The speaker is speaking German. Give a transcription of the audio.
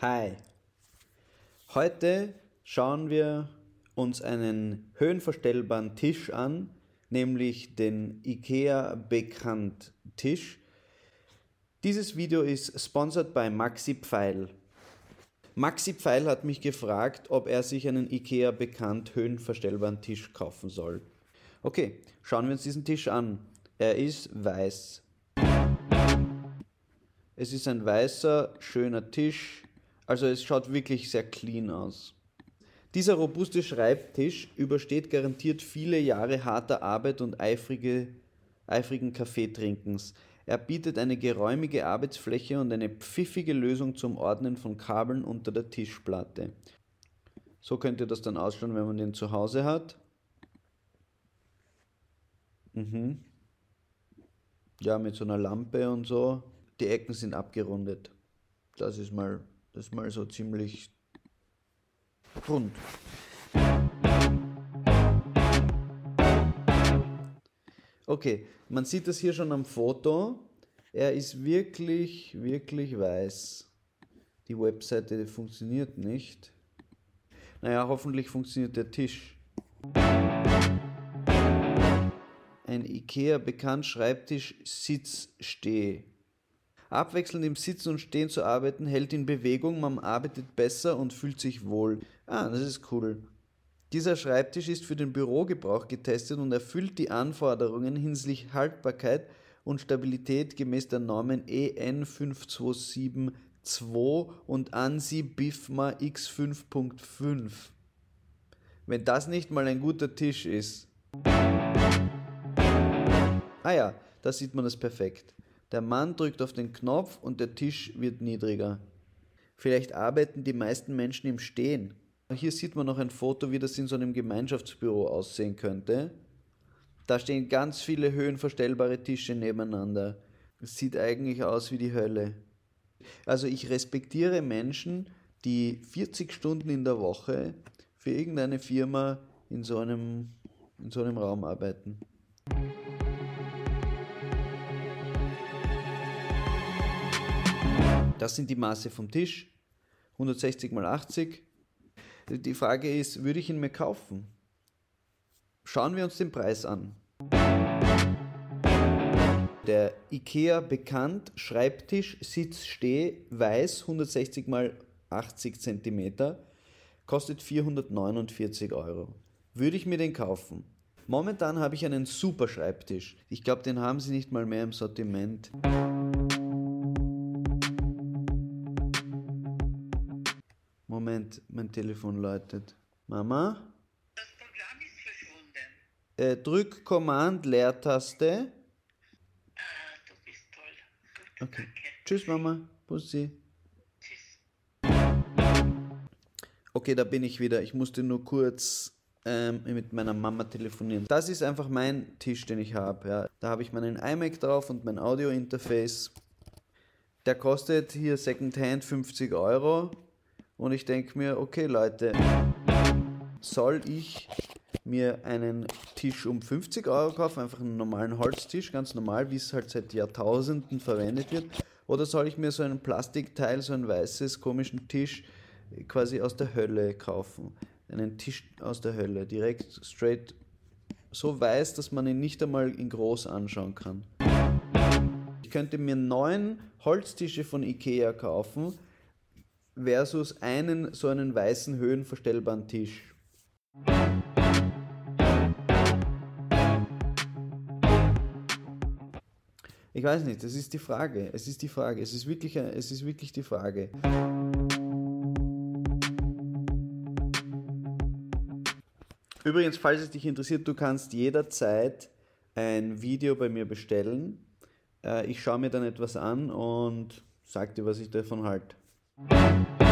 Hi. Heute schauen wir uns einen höhenverstellbaren Tisch an, nämlich den IKEA Bekannt Tisch. Dieses Video ist sponsored bei Maxi Pfeil. Maxi Pfeil hat mich gefragt, ob er sich einen IKEA Bekannt höhenverstellbaren Tisch kaufen soll. Okay, schauen wir uns diesen Tisch an. Er ist weiß. Es ist ein weißer, schöner Tisch. Also es schaut wirklich sehr clean aus. Dieser robuste Schreibtisch übersteht garantiert viele Jahre harter Arbeit und eifrige, eifrigen Kaffeetrinkens. Er bietet eine geräumige Arbeitsfläche und eine pfiffige Lösung zum Ordnen von Kabeln unter der Tischplatte. So könnte das dann ausschauen, wenn man den zu Hause hat. Mhm. Ja, mit so einer Lampe und so. Die Ecken sind abgerundet. Das ist mal, das ist mal so ziemlich rund. Okay, man sieht das hier schon am Foto. Er ist wirklich, wirklich weiß. Die Webseite funktioniert nicht. Naja, hoffentlich funktioniert der Tisch. Ein IKEA bekannt Schreibtisch Sitz Steh. Abwechselnd im Sitzen und Stehen zu arbeiten hält in Bewegung, man arbeitet besser und fühlt sich wohl. Ah, das ist cool. Dieser Schreibtisch ist für den Bürogebrauch getestet und erfüllt die Anforderungen hinsichtlich Haltbarkeit und Stabilität gemäß der Normen EN 5272 und ANSI BIFMA X5.5. Wenn das nicht mal ein guter Tisch ist. Ah ja, da sieht man das perfekt. Der Mann drückt auf den Knopf und der Tisch wird niedriger. Vielleicht arbeiten die meisten Menschen im Stehen. Hier sieht man noch ein Foto, wie das in so einem Gemeinschaftsbüro aussehen könnte. Da stehen ganz viele höhenverstellbare Tische nebeneinander. Es sieht eigentlich aus wie die Hölle. Also ich respektiere Menschen, die 40 Stunden in der Woche für irgendeine Firma in so einem, in so einem Raum arbeiten. Das sind die Maße vom Tisch. 160 mal 80. Die Frage ist, würde ich ihn mir kaufen? Schauen wir uns den Preis an. Der IKEA bekannt Schreibtisch Sitz Steh weiß 160 mal 80 cm kostet 449 Euro. Würde ich mir den kaufen? Momentan habe ich einen super Schreibtisch. Ich glaube, den haben sie nicht mal mehr im Sortiment. Moment, mein Telefon läutet. Mama? Das Programm ist verschwunden. Äh, drück Command Leertaste. Ah, du bist toll. Okay. danke. Tschüss Mama. Bussi. Tschüss. Okay, da bin ich wieder. Ich musste nur kurz ähm, mit meiner Mama telefonieren. Das ist einfach mein Tisch, den ich habe. Ja. Da habe ich meinen iMac drauf und mein Audio-Interface. Der kostet hier Secondhand 50 Euro. Und ich denke mir, okay Leute, soll ich mir einen Tisch um 50 Euro kaufen, einfach einen normalen Holztisch, ganz normal, wie es halt seit Jahrtausenden verwendet wird, oder soll ich mir so einen Plastikteil, so ein weißes, komischen Tisch quasi aus der Hölle kaufen? Einen Tisch aus der Hölle, direkt straight, so weiß, dass man ihn nicht einmal in groß anschauen kann. Ich könnte mir neun Holztische von Ikea kaufen, versus einen so einen weißen höhenverstellbaren Tisch. Ich weiß nicht, das ist die Frage. Es ist die Frage. Es ist wirklich, es ist wirklich die Frage. Übrigens, falls es dich interessiert, du kannst jederzeit ein Video bei mir bestellen. Äh, Ich schaue mir dann etwas an und sag dir, was ich davon halte. Thank you.